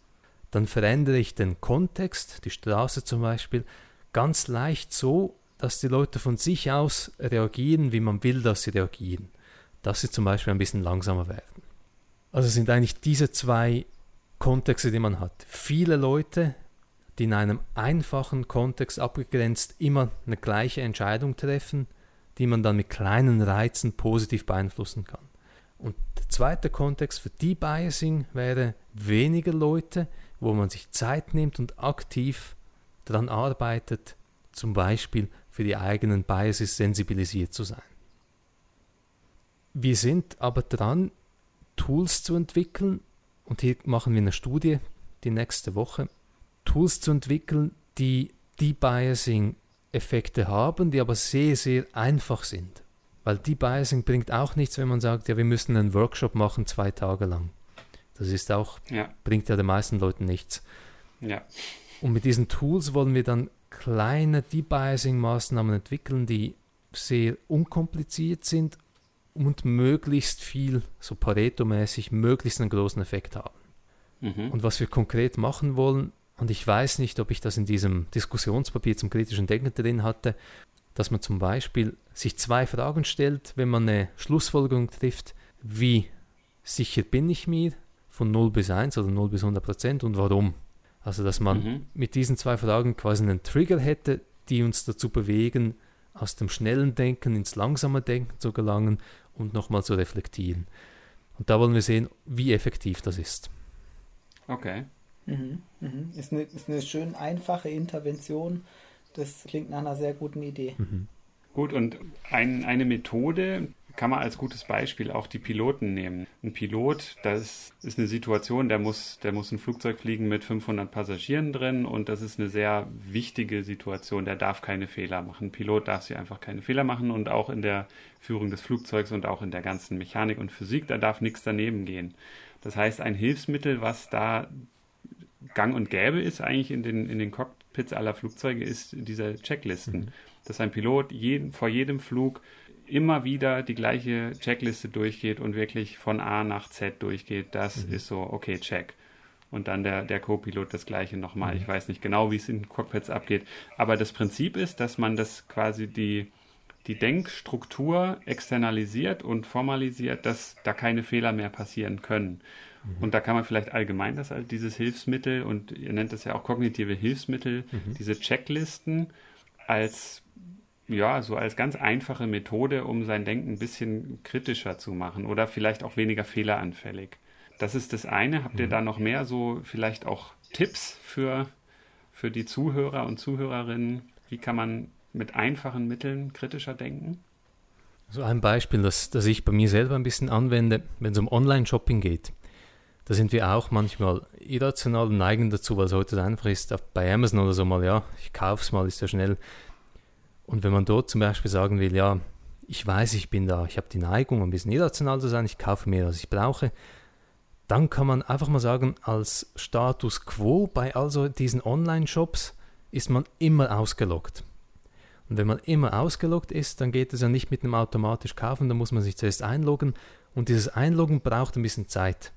dann verändere ich den Kontext, die Straße zum Beispiel, ganz leicht so, dass die Leute von sich aus reagieren, wie man will, dass sie reagieren. Dass sie zum Beispiel ein bisschen langsamer werden. Also sind eigentlich diese zwei Kontexte, die man hat. Viele Leute, die in einem einfachen Kontext abgegrenzt immer eine gleiche Entscheidung treffen, die man dann mit kleinen Reizen positiv beeinflussen kann. Und der zweite Kontext für Debiasing wäre weniger Leute, wo man sich Zeit nimmt und aktiv daran arbeitet, zum Beispiel für die eigenen Biases sensibilisiert zu sein. Wir sind aber dran, Tools zu entwickeln, und hier machen wir eine Studie die nächste Woche, Tools zu entwickeln, die Debiasing-Effekte haben, die aber sehr, sehr einfach sind. Weil Debiasing bringt auch nichts, wenn man sagt, ja, wir müssen einen Workshop machen zwei Tage lang. Das ist auch, ja. bringt ja den meisten Leuten nichts. Ja. Und mit diesen Tools wollen wir dann kleine Debiasing-Maßnahmen entwickeln, die sehr unkompliziert sind und möglichst viel, so Pareto-mäßig, möglichst einen großen Effekt haben. mhm. und was wir konkret machen wollen. Und ich weiß nicht, ob ich das in diesem Diskussionspapier zum kritischen Denken drin hatte, dass man zum Beispiel sich zwei Fragen stellt, wenn man eine Schlussfolgerung trifft, wie sicher bin ich mir von 0 bis 1 oder 0 bis 100 Prozent und warum. Also dass man mhm. mit diesen zwei Fragen quasi einen Trigger hätte, die uns dazu bewegen, aus dem schnellen Denken ins langsame Denken zu gelangen und nochmal zu reflektieren. Und da wollen wir sehen, wie effektiv das ist. Okay. Mhm, mhm. Ist, eine, ist eine schön einfache Intervention. Das klingt nach einer sehr guten Idee. Mhm. Gut, und ein, eine Methode kann man als gutes Beispiel auch die Piloten nehmen. Ein Pilot, das ist eine Situation, der muss, der muss ein Flugzeug fliegen mit 500 Passagieren drin und das ist eine sehr wichtige Situation. Der darf keine Fehler machen. Ein Pilot darf sie einfach keine Fehler machen und auch in der Führung des Flugzeugs und auch in der ganzen Mechanik und Physik, da darf nichts daneben gehen. Das heißt, ein Hilfsmittel, was da gang und gäbe ist eigentlich in den, in den Cockpits aller Flugzeuge, ist diese Checklisten. Mhm. Dass ein Pilot jeden, vor jedem Flug immer wieder die gleiche Checkliste durchgeht und wirklich von A nach Z durchgeht. Das mhm. ist so, okay, check. Und dann der, der Co-Pilot das gleiche nochmal. Mhm. Ich weiß nicht genau, wie es in Cockpits abgeht. Aber das Prinzip ist, dass man das quasi die, die Denkstruktur externalisiert und formalisiert, dass da keine Fehler mehr passieren können. Mhm. Und da kann man vielleicht allgemein das als dieses Hilfsmittel und ihr nennt das ja auch kognitive Hilfsmittel, mhm. diese Checklisten als ja, so als ganz einfache Methode, um sein Denken ein bisschen kritischer zu machen oder vielleicht auch weniger fehleranfällig. Das ist das eine. Habt ihr mhm. da noch mehr so vielleicht auch Tipps für, für die Zuhörer und Zuhörerinnen? Wie kann man mit einfachen Mitteln kritischer denken? So ein Beispiel, das, das ich bei mir selber ein bisschen anwende, wenn es um Online-Shopping geht. Da sind wir auch manchmal irrational und neigen dazu, weil es heute einfach ist, bei Amazon oder so mal, ja, ich kaufe es mal, ist ja schnell. Und wenn man dort zum Beispiel sagen will, ja, ich weiß, ich bin da, ich habe die Neigung, ein bisschen irrational zu sein, ich kaufe mehr, als ich brauche, dann kann man einfach mal sagen, als Status quo bei also diesen Online-Shops ist man immer ausgeloggt. Und wenn man immer ausgeloggt ist, dann geht es ja nicht mit einem automatisch kaufen, da muss man sich zuerst einloggen und dieses Einloggen braucht ein bisschen Zeit.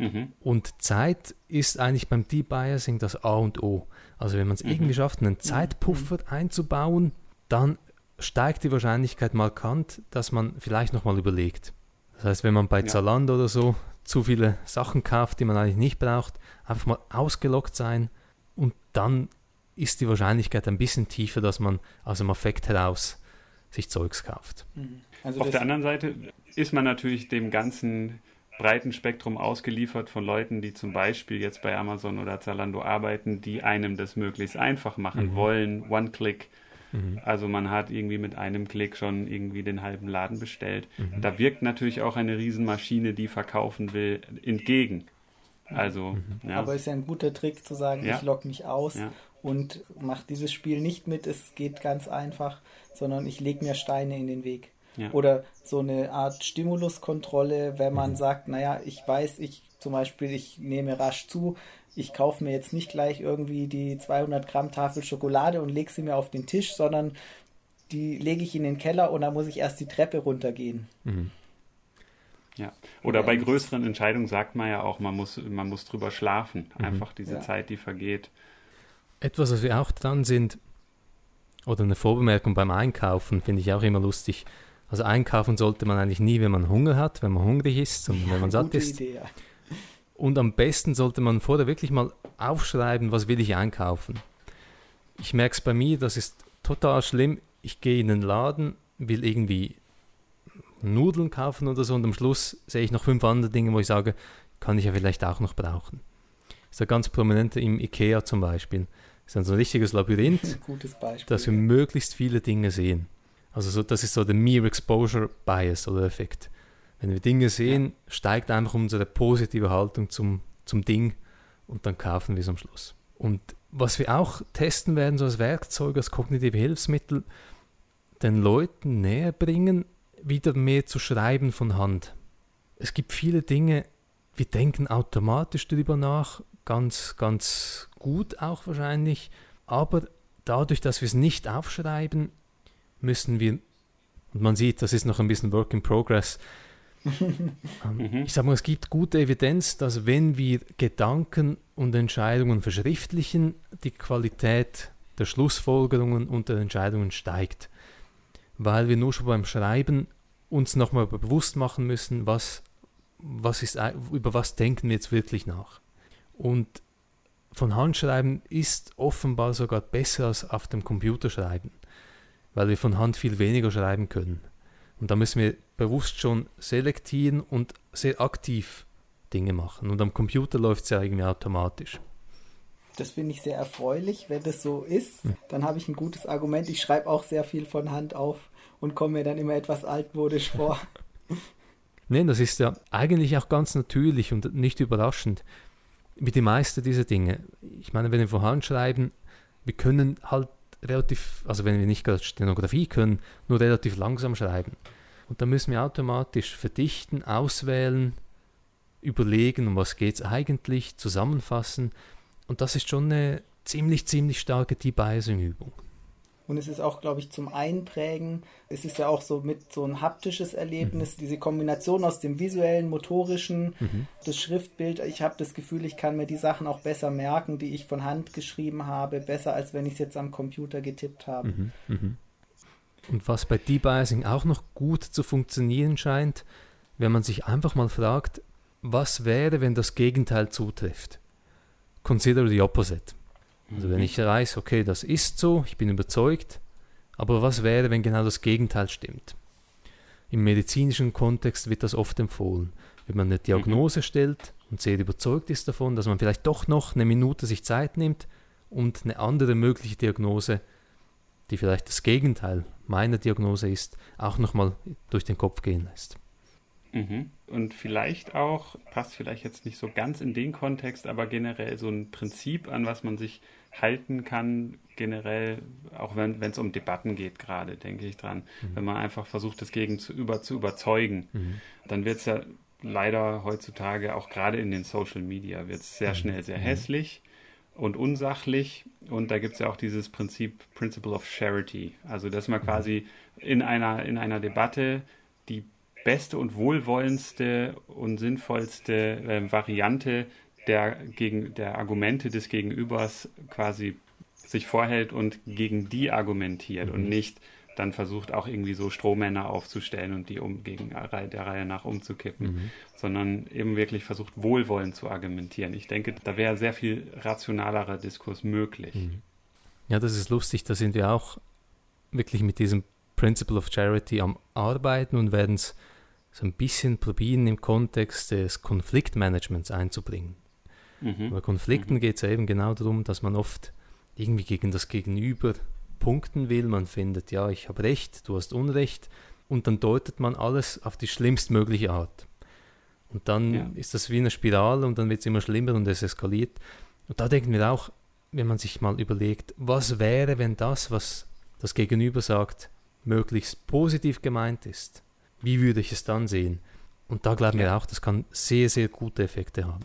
Mhm. Und Zeit ist eigentlich beim Debiasing das A und O. Also wenn man es mhm. irgendwie schafft, einen Zeitpuffer mhm. einzubauen, dann steigt die Wahrscheinlichkeit markant, dass man vielleicht nochmal überlegt. Das heißt, wenn man bei ja. Zalando oder so zu viele Sachen kauft, die man eigentlich nicht braucht, einfach mal ausgelockt sein und dann ist die Wahrscheinlichkeit ein bisschen tiefer, dass man aus dem Affekt heraus sich Zeugs kauft. Mhm. Also Auf der anderen Seite ist man natürlich dem ganzen breiten Spektrum ausgeliefert von Leuten, die zum Beispiel jetzt bei Amazon oder Zalando arbeiten, die einem das möglichst einfach machen mhm. wollen. One-Click. Mhm. Also man hat irgendwie mit einem Klick schon irgendwie den halben Laden bestellt. Mhm. Da wirkt natürlich auch eine Riesenmaschine, die verkaufen will, entgegen. Also, mhm. ja. Aber ist ja ein guter Trick zu sagen, ja. ich logge mich aus ja. und mache dieses Spiel nicht mit, es geht ganz einfach, sondern ich lege mir Steine in den Weg. Ja. Oder so eine Art Stimuluskontrolle, wenn man mhm. sagt, naja, ich weiß, ich zum Beispiel, ich nehme rasch zu, ich kaufe mir jetzt nicht gleich irgendwie die 200 Gramm Tafel Schokolade und lege sie mir auf den Tisch, sondern die lege ich in den Keller und dann muss ich erst die Treppe runtergehen. Mhm. Ja. Oder bei größeren Entscheidungen sagt man ja auch, man muss, man muss drüber schlafen. Mhm. Einfach diese ja. Zeit, die vergeht. Etwas, was wir auch dran sind, oder eine Vorbemerkung beim Einkaufen, finde ich auch immer lustig. Also einkaufen sollte man eigentlich nie, wenn man Hunger hat, wenn man hungrig ist, sondern ja, wenn man satt ist. Idee, ja. Und am besten sollte man vorher wirklich mal aufschreiben, was will ich einkaufen. Ich merke es bei mir, das ist total schlimm. Ich gehe in den Laden, will irgendwie Nudeln kaufen oder so und am Schluss sehe ich noch fünf andere Dinge, wo ich sage, kann ich ja vielleicht auch noch brauchen. Das ist ja ganz prominent im Ikea zum Beispiel. Das ist ein so ein richtiges Labyrinth, Beispiel, dass wir möglichst viele Dinge sehen. Also so, das ist so der Mere Exposure Bias oder Effekt. Wenn wir Dinge sehen, ja. steigt einfach unsere positive Haltung zum, zum Ding und dann kaufen wir es am Schluss. Und was wir auch testen werden, so als Werkzeug, als kognitive Hilfsmittel, den Leuten näher bringen, wieder mehr zu schreiben von Hand. Es gibt viele Dinge, wir denken automatisch darüber nach, ganz, ganz gut auch wahrscheinlich, aber dadurch, dass wir es nicht aufschreiben, müssen wir, und man sieht, das ist noch ein bisschen Work in Progress, Ähm, mhm. Ich sage mal, es gibt gute Evidenz, dass wenn wir Gedanken und Entscheidungen verschriftlichen, die Qualität der Schlussfolgerungen und der Entscheidungen steigt. Weil wir nur schon beim Schreiben uns nochmal bewusst machen müssen, was, was ist, über was denken wir jetzt wirklich nach. Und von Hand schreiben ist offenbar sogar besser als auf dem Computer schreiben, weil wir von Hand viel weniger schreiben können. Und da müssen wir bewusst schon selektieren und sehr aktiv Dinge machen. Und am Computer läuft es ja irgendwie automatisch. Das finde ich sehr erfreulich, wenn das so ist. Hm. Dann habe ich ein gutes Argument. Ich schreibe auch sehr viel von Hand auf und komme mir dann immer etwas altmodisch vor. Nein, das ist ja eigentlich auch ganz natürlich und nicht überraschend. Wie die meisten dieser Dinge. Ich meine, wenn wir von Hand schreiben, wir können halt relativ, also wenn wir nicht gerade Stenografie können, nur relativ langsam schreiben. Und da müssen wir automatisch verdichten, auswählen, überlegen, um was geht es eigentlich, zusammenfassen. Und das ist schon eine ziemlich, ziemlich starke Debiasing-Übung. Und es ist auch, glaube ich, zum Einprägen. Es ist ja auch so mit so ein haptisches Erlebnis, mhm. diese Kombination aus dem visuellen, motorischen, mhm. das Schriftbild. Ich habe das Gefühl, ich kann mir die Sachen auch besser merken, die ich von Hand geschrieben habe, besser als wenn ich es jetzt am Computer getippt habe. Mhm. mhm. Und was bei Debiasing auch noch gut zu funktionieren scheint, wenn man sich einfach mal fragt, was wäre, wenn das Gegenteil zutrifft? Consider the opposite. Also wenn ich weiß, okay, das ist so, ich bin überzeugt, aber was wäre, wenn genau das Gegenteil stimmt? Im medizinischen Kontext wird das oft empfohlen. Wenn man eine mhm. Diagnose stellt und sehr überzeugt ist davon, dass man vielleicht doch noch eine Minute sich Zeit nimmt und eine andere mögliche Diagnose, die vielleicht das Gegenteil meiner Diagnose ist, auch nochmal durch den Kopf gehen lässt. Mhm. Und vielleicht auch, passt vielleicht jetzt nicht so ganz in den Kontext, aber generell so ein Prinzip, an was man sich halten kann, generell, auch wenn es um Debatten geht, gerade, denke ich dran. Mhm. Wenn man einfach versucht, das Gegenüber zu überzeugen, mhm. dann wird es ja leider heutzutage, auch gerade in den Social Media, wird es sehr mhm. schnell sehr mhm. hässlich und unsachlich. Und da gibt es ja auch dieses Prinzip Principle of Charity. Also, dass man mhm. quasi in einer, in einer Debatte die beste und wohlwollendste und sinnvollste äh, Variante der, gegen, der Argumente des Gegenübers quasi sich vorhält und gegen die argumentiert mhm. und nicht dann versucht auch irgendwie so Strohmänner aufzustellen und die um gegen der Reihe nach umzukippen, mhm. sondern eben wirklich versucht wohlwollend zu argumentieren. Ich denke, da wäre sehr viel rationalerer Diskurs möglich. Mhm. Ja, das ist lustig. Da sind wir auch wirklich mit diesem Principle of Charity am Arbeiten und werden es so ein bisschen probieren im Kontext des Konfliktmanagements einzubringen. Mhm. Bei Konflikten mhm. geht es ja eben genau darum, dass man oft irgendwie gegen das Gegenüber punkten will. Man findet, ja, ich habe Recht, du hast Unrecht. Und dann deutet man alles auf die schlimmstmögliche Art. Und dann ja. ist das wie eine Spirale und dann wird es immer schlimmer und es eskaliert. Und da denken wir auch, wenn man sich mal überlegt, was wäre, wenn das, was das Gegenüber sagt, möglichst positiv gemeint ist? Wie würde ich es dann sehen? Und da glauben ja. wir auch, das kann sehr, sehr gute Effekte haben.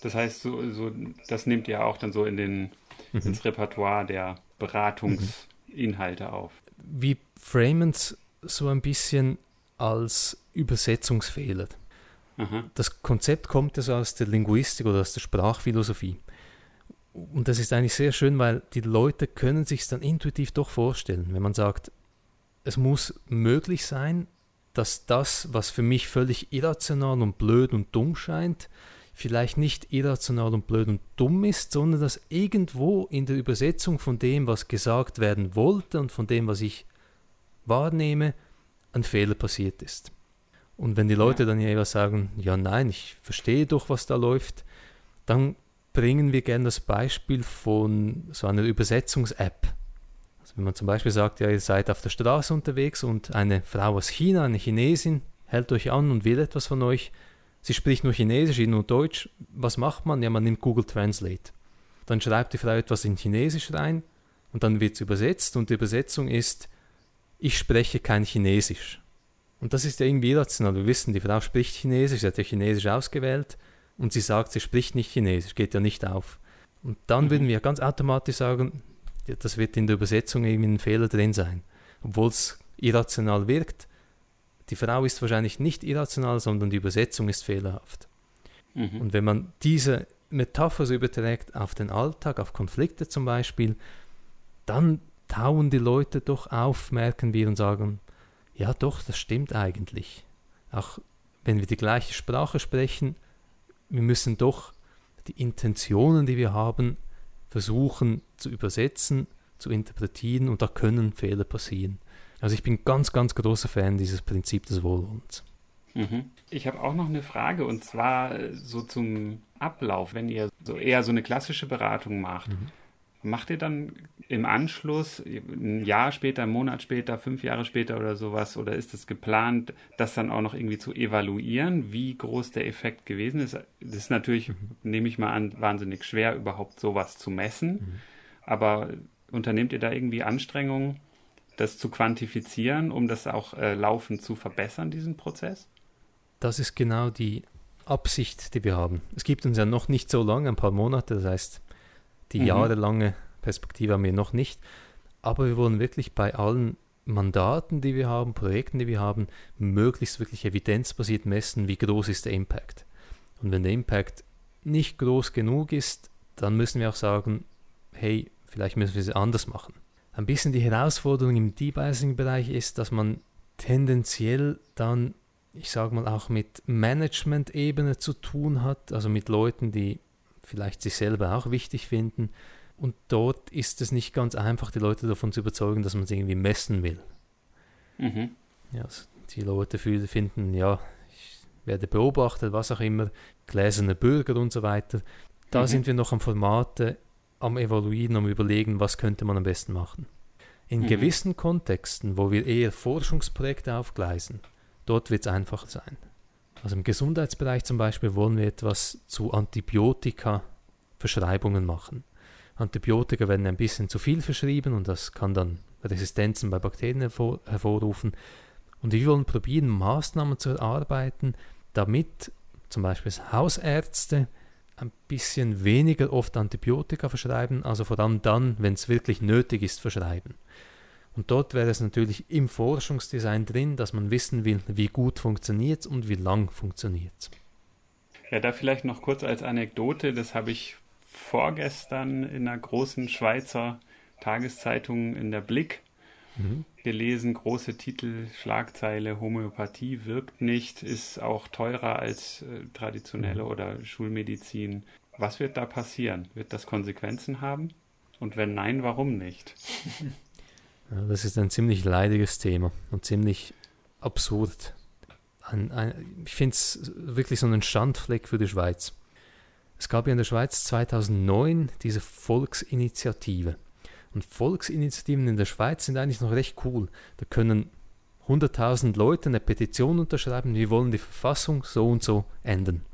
Das heißt, so, so, das nimmt ja auch dann so in den, mhm. ins Repertoire der Beratungsinhalte mhm. auf. Wir framen es so ein bisschen als Übersetzungsfehler. Aha. Das Konzept kommt also aus der Linguistik oder aus der Sprachphilosophie. Und das ist eigentlich sehr schön, weil die Leute können sich dann intuitiv doch vorstellen, wenn man sagt, es muss möglich sein, dass das, was für mich völlig irrational und blöd und dumm scheint, vielleicht nicht irrational und blöd und dumm ist, sondern dass irgendwo in der Übersetzung von dem, was gesagt werden wollte und von dem, was ich wahrnehme, ein Fehler passiert ist. Und wenn die Leute ja. dann jeweils sagen, ja nein, ich verstehe doch, was da läuft, dann bringen wir gerne das Beispiel von so einer Übersetzungs-App. Also wenn man zum Beispiel sagt, ja, ihr seid auf der Straße unterwegs und eine Frau aus China, eine Chinesin, hält euch an und will etwas von euch, Sie spricht nur Chinesisch, nur Deutsch. Was macht man? Ja, man nimmt Google Translate. Dann schreibt die Frau etwas in Chinesisch rein und dann wird es übersetzt und die Übersetzung ist, ich spreche kein Chinesisch. Und das ist ja irgendwie irrational. Wir wissen, die Frau spricht Chinesisch, sie hat ja Chinesisch ausgewählt und sie sagt, sie spricht nicht Chinesisch, geht ja nicht auf. Und dann mhm. würden wir ganz automatisch sagen, das wird in der Übersetzung irgendwie ein Fehler drin sein. Obwohl es irrational wirkt, die Frau ist wahrscheinlich nicht irrational, sondern die Übersetzung ist fehlerhaft. Mhm. Und wenn man diese Metapher so überträgt auf den Alltag, auf Konflikte zum Beispiel, dann tauen die Leute doch auf, merken wir und sagen, ja doch, das stimmt eigentlich. Auch wenn wir die gleiche Sprache sprechen, wir müssen doch die Intentionen, die wir haben, versuchen zu übersetzen, zu interpretieren und da können Fehler passieren. Also ich bin ganz, ganz großer Fan dieses Prinzip des Wohlwollens. Mhm. Ich habe auch noch eine Frage und zwar äh, so zum Ablauf, wenn ihr so eher so eine klassische Beratung macht. Mhm. Macht ihr dann im Anschluss, ein Jahr später, einen Monat später, fünf Jahre später oder sowas, oder ist es geplant, das dann auch noch irgendwie zu evaluieren, wie groß der Effekt gewesen ist? Das ist natürlich, mhm. nehme ich mal an, wahnsinnig schwer, überhaupt sowas zu messen. Mhm. Aber unternehmt ihr da irgendwie Anstrengungen, das zu quantifizieren, um das auch äh, laufend zu verbessern, diesen Prozess? Das ist genau die Absicht, die wir haben. Es gibt uns ja noch nicht so lange, ein paar Monate, das heißt, die mhm. jahrelange Perspektive haben wir noch nicht. Aber wir wollen wirklich bei allen Mandaten, die wir haben, Projekten, die wir haben, möglichst wirklich evidenzbasiert messen, wie groß ist der Impact. Und wenn der Impact nicht groß genug ist, dann müssen wir auch sagen, hey, vielleicht müssen wir es anders machen. Ein bisschen die Herausforderung im Devising-Bereich ist, dass man tendenziell dann ich sage mal, auch mit Management-Ebene zu tun hat, also mit Leuten, die vielleicht sich selber auch wichtig finden. Und dort ist es nicht ganz einfach, die Leute davon zu überzeugen, dass man es irgendwie messen will. Mhm. Ja, also die Leute finden, ja, ich werde beobachtet, was auch immer, gläserne Bürger und so weiter. Da mhm. sind wir noch am Formate, am Evaluieren, am Überlegen, was könnte man am besten machen. In mhm. gewissen Kontexten, wo wir eher Forschungsprojekte aufgleisen, Dort wird es einfacher sein. Also im Gesundheitsbereich zum Beispiel wollen wir etwas zu Antibiotika-Verschreibungen machen. Antibiotika werden ein bisschen zu viel verschrieben und das kann dann Resistenzen bei Bakterien hervor hervorrufen. Und wir wollen probieren, Maßnahmen zu erarbeiten, damit zum Beispiel Hausärzte ein bisschen weniger oft Antibiotika verschreiben, also vor allem dann, wenn es wirklich nötig ist, verschreiben. Und dort wäre es natürlich im Forschungsdesign drin, dass man wissen will, wie gut funktioniert es und wie lang funktioniert es. Ja, da vielleicht noch kurz als Anekdote, das habe ich vorgestern in einer großen Schweizer Tageszeitung in der Blick mhm. gelesen, große Titel, Schlagzeile, Homöopathie wirkt nicht, ist auch teurer als äh, traditionelle mhm. oder Schulmedizin. Was wird da passieren? Wird das Konsequenzen haben? Und wenn nein, warum nicht? Ja, das ist ein ziemlich leidiges Thema und ziemlich absurd. Ein, ein, ich finde es wirklich so ein Standfleck für die Schweiz. Es gab ja in der Schweiz 2009 diese Volksinitiative. Und Volksinitiativen in der Schweiz sind eigentlich noch recht cool. Da können 100.000 Leute eine Petition unterschreiben, wir wollen die Verfassung so und so ändern.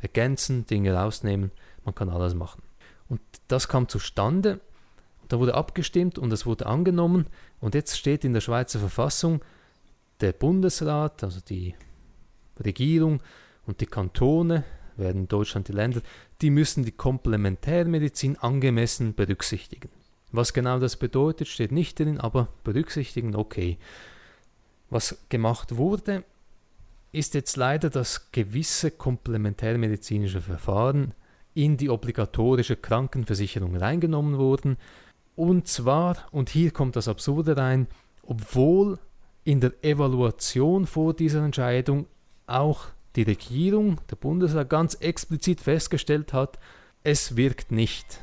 Ergänzen, Dinge rausnehmen, man kann alles machen. Und das kam zustande da wurde abgestimmt und es wurde angenommen. Und jetzt steht in der Schweizer Verfassung, der Bundesrat, also die Regierung und die Kantone, werden in Deutschland die Länder, die müssen die Komplementärmedizin angemessen berücksichtigen. Was genau das bedeutet, steht nicht drin, aber berücksichtigen, okay. Was gemacht wurde, ist jetzt leider, dass gewisse komplementärmedizinische Verfahren in die obligatorische Krankenversicherung reingenommen wurden und zwar, und hier kommt das Absurde rein, obwohl in der Evaluation vor dieser Entscheidung auch die Regierung, der Bundesrat ganz explizit festgestellt hat, es wirkt nicht.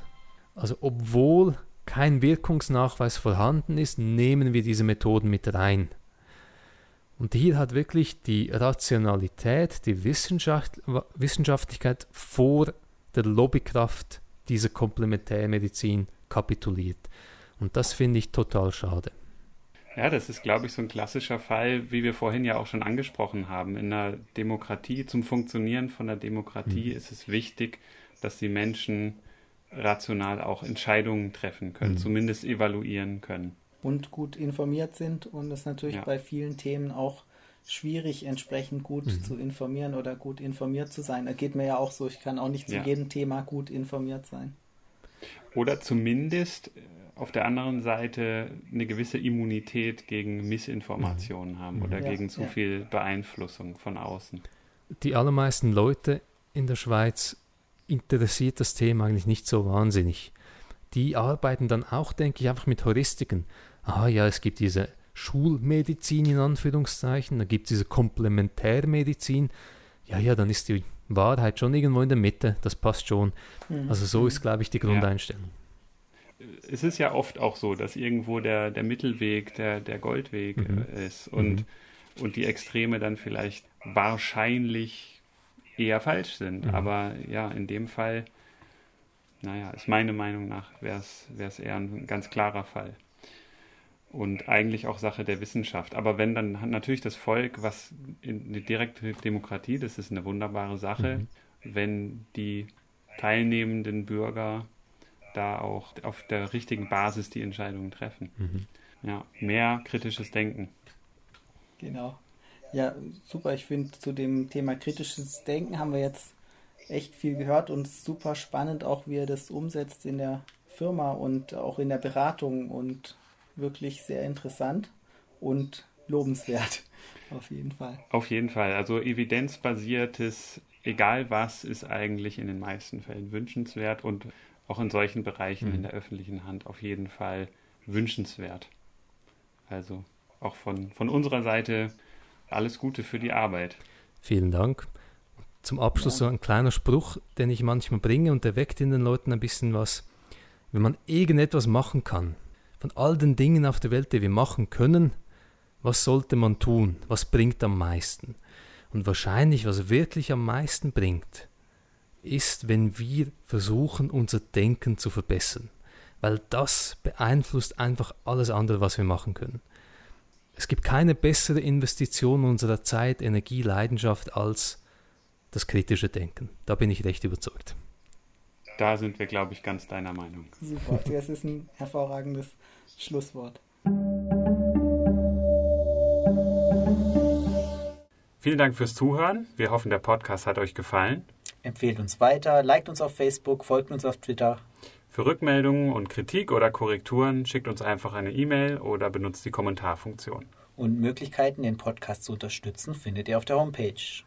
Also obwohl kein Wirkungsnachweis vorhanden ist, nehmen wir diese Methoden mit rein. Und hier hat wirklich die Rationalität, die Wissenschaft, Wissenschaftlichkeit vor der Lobbykraft dieser Komplementärmedizin kapituliert. Und das finde ich total schade. Ja, das ist, glaube ich, so ein klassischer Fall, wie wir vorhin ja auch schon angesprochen haben. In einer Demokratie, zum Funktionieren von der Demokratie mhm. ist es wichtig, dass die Menschen rational auch Entscheidungen treffen können, mhm. zumindest evaluieren können. Und gut informiert sind und es natürlich ja. bei vielen Themen auch schwierig, entsprechend gut mhm. zu informieren oder gut informiert zu sein. Da geht mir ja auch so, ich kann auch nicht zu ja. jedem Thema gut informiert sein. Oder zumindest auf der anderen Seite eine gewisse Immunität gegen Missinformationen Mhm. haben oder Ja, gegen zu ja. viel Beeinflussung von außen. Die allermeisten Leute in der Schweiz interessiert das Thema eigentlich nicht so wahnsinnig. Die arbeiten dann auch, denke ich, einfach mit Heuristiken. Ah ja, es gibt diese Schulmedizin in Anführungszeichen, dann gibt es diese Komplementärmedizin. Ja, ja, dann ist die Wahrheit schon irgendwo in der Mitte, das passt schon. Mhm. Also so ist, glaube ich, die Grundeinstellung. Es ist ja oft auch so, dass irgendwo der, der Mittelweg der, der Goldweg Mhm. äh, ist und, und die Extreme dann vielleicht wahrscheinlich eher falsch sind. Mhm. Aber ja, in dem Fall, naja, ist meiner Meinung nach, wäre es eher ein ganz klarer Fall. Und eigentlich auch Sache der Wissenschaft. Aber wenn dann hat natürlich das Volk, was in eine direkte Demokratie, das ist eine wunderbare Sache, Mhm. wenn die teilnehmenden Bürger da auch auf der richtigen Basis die Entscheidungen treffen. Mhm. Ja, mehr kritisches Denken. Genau. Ja, super. Ich finde, zu dem Thema kritisches Denken haben wir jetzt echt viel gehört und super spannend auch, wie er das umsetzt in der Firma und auch in der Beratung und wirklich sehr interessant und lobenswert. Auf jeden Fall. Auf jeden Fall. Also evidenzbasiertes, egal was, ist eigentlich in den meisten Fällen wünschenswert und auch in solchen Bereichen Mhm. in der öffentlichen Hand auf jeden Fall wünschenswert. Also auch von, von unserer Seite alles Gute für die Arbeit. Vielen Dank. Zum Abschluss Ja. so ein kleiner Spruch, den ich manchmal bringe und der weckt in den Leuten ein bisschen was. Wenn man irgendetwas machen kann, von all den Dingen auf der Welt, die wir machen können, was sollte man tun? Was bringt am meisten? Und wahrscheinlich, was wirklich am meisten bringt, ist, wenn wir versuchen, unser Denken zu verbessern. Weil das beeinflusst einfach alles andere, was wir machen können. Es gibt keine bessere Investition unserer Zeit, Energie, Leidenschaft als das kritische Denken. Da bin ich recht überzeugt. Da sind wir, glaube ich, ganz deiner Meinung. Super. Das ist ein hervorragendes Schlusswort. Vielen Dank fürs Zuhören. Wir hoffen, der Podcast hat euch gefallen. Empfehlt uns weiter, liked uns auf Facebook, folgt uns auf Twitter. Für Rückmeldungen und Kritik oder Korrekturen schickt uns einfach eine E-Mail oder benutzt die Kommentarfunktion. Und Möglichkeiten, den Podcast zu unterstützen, findet ihr auf der Homepage.